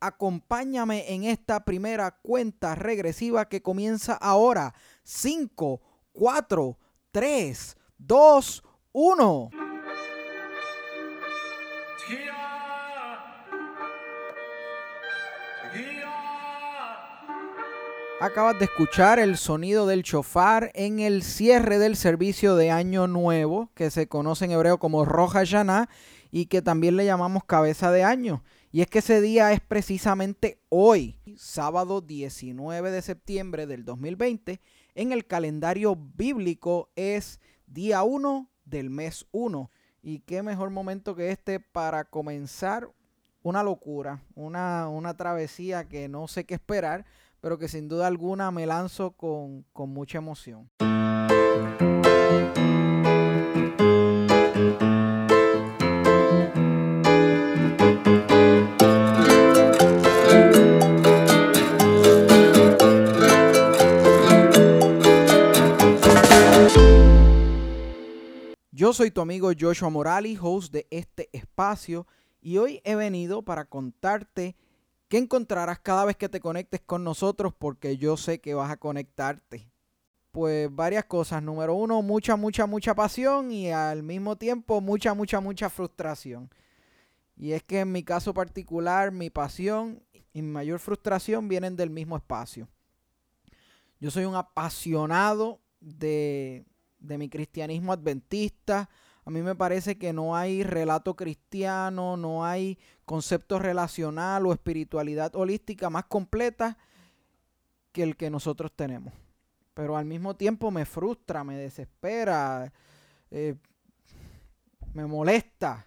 acompáñame en esta primera cuenta regresiva que comienza ahora. 5, 4, 3, 2, 1. Acabas de escuchar el sonido del chofar en el cierre del servicio de Año Nuevo, que se conoce en hebreo como Roja Yaná y que también le llamamos cabeza de año. Y es que ese día es precisamente hoy, sábado 19 de septiembre del 2020. En el calendario bíblico es día 1 del mes 1. Y qué mejor momento que este para comenzar una locura, una, una travesía que no sé qué esperar pero que sin duda alguna me lanzo con, con mucha emoción. Yo soy tu amigo Joshua Morales, host de este espacio, y hoy he venido para contarte ¿Qué encontrarás cada vez que te conectes con nosotros? Porque yo sé que vas a conectarte. Pues varias cosas. Número uno, mucha, mucha, mucha pasión y al mismo tiempo mucha, mucha, mucha frustración. Y es que en mi caso particular, mi pasión y mi mayor frustración vienen del mismo espacio. Yo soy un apasionado de, de mi cristianismo adventista, a mí me parece que no hay relato cristiano, no hay concepto relacional o espiritualidad holística más completa que el que nosotros tenemos. Pero al mismo tiempo me frustra, me desespera, eh, me molesta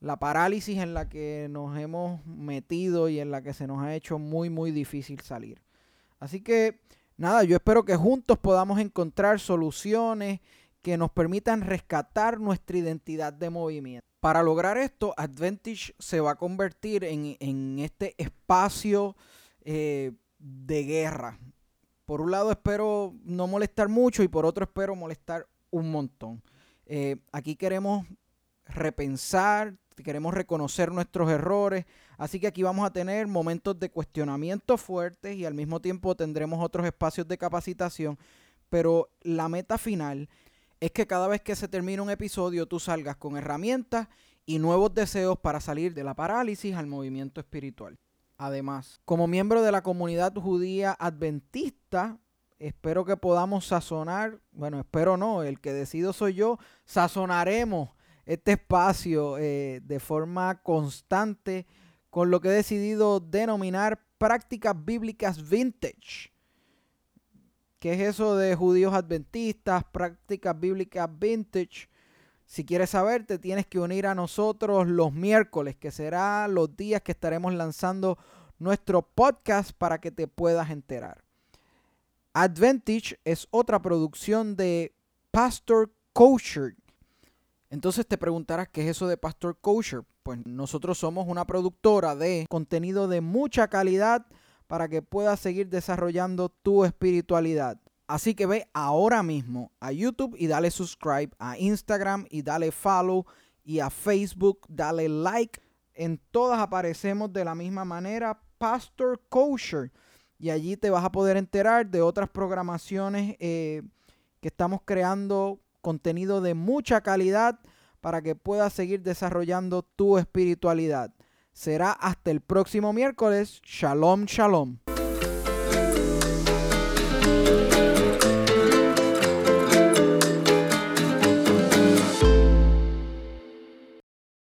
la parálisis en la que nos hemos metido y en la que se nos ha hecho muy, muy difícil salir. Así que, nada, yo espero que juntos podamos encontrar soluciones que nos permitan rescatar nuestra identidad de movimiento. Para lograr esto, Advantage se va a convertir en, este espacio eh, de guerra. Por un lado espero no molestar mucho y por otro espero molestar un montón. Eh, aquí queremos repensar, queremos reconocer nuestros errores, así que aquí vamos a tener momentos de cuestionamiento fuertes y al mismo tiempo tendremos otros espacios de capacitación, pero la meta final es que cada vez que se termina un episodio tú salgas con herramientas y nuevos deseos para salir de la parálisis al movimiento espiritual. Además, como miembro de la comunidad judía adventista, espero que podamos sazonar, bueno, espero no, el que decido soy yo, sazonaremos este espacio eh, de forma constante con lo que he decidido denominar prácticas bíblicas vintage ¿Qué es eso de judíos adventistas, prácticas bíblicas vintage? Si quieres saber, te tienes que unir a nosotros los miércoles, que será los días que estaremos lanzando nuestro podcast para que te puedas enterar. Advantage es otra producción de Pastor Kosher. Entonces te preguntarás qué es eso de Pastor Kosher. Pues nosotros somos una productora de contenido de mucha calidad para que puedas seguir desarrollando tu espiritualidad. Así que ve ahora mismo a YouTube y dale subscribe, a Instagram y dale follow y a Facebook dale like. En todas aparecemos de la misma manera, Pastor Kosher. Y allí te vas a poder enterar de otras programaciones eh, que estamos creando contenido de mucha calidad para que puedas seguir desarrollando tu espiritualidad. Será hasta el próximo miércoles. Shalom, shalom.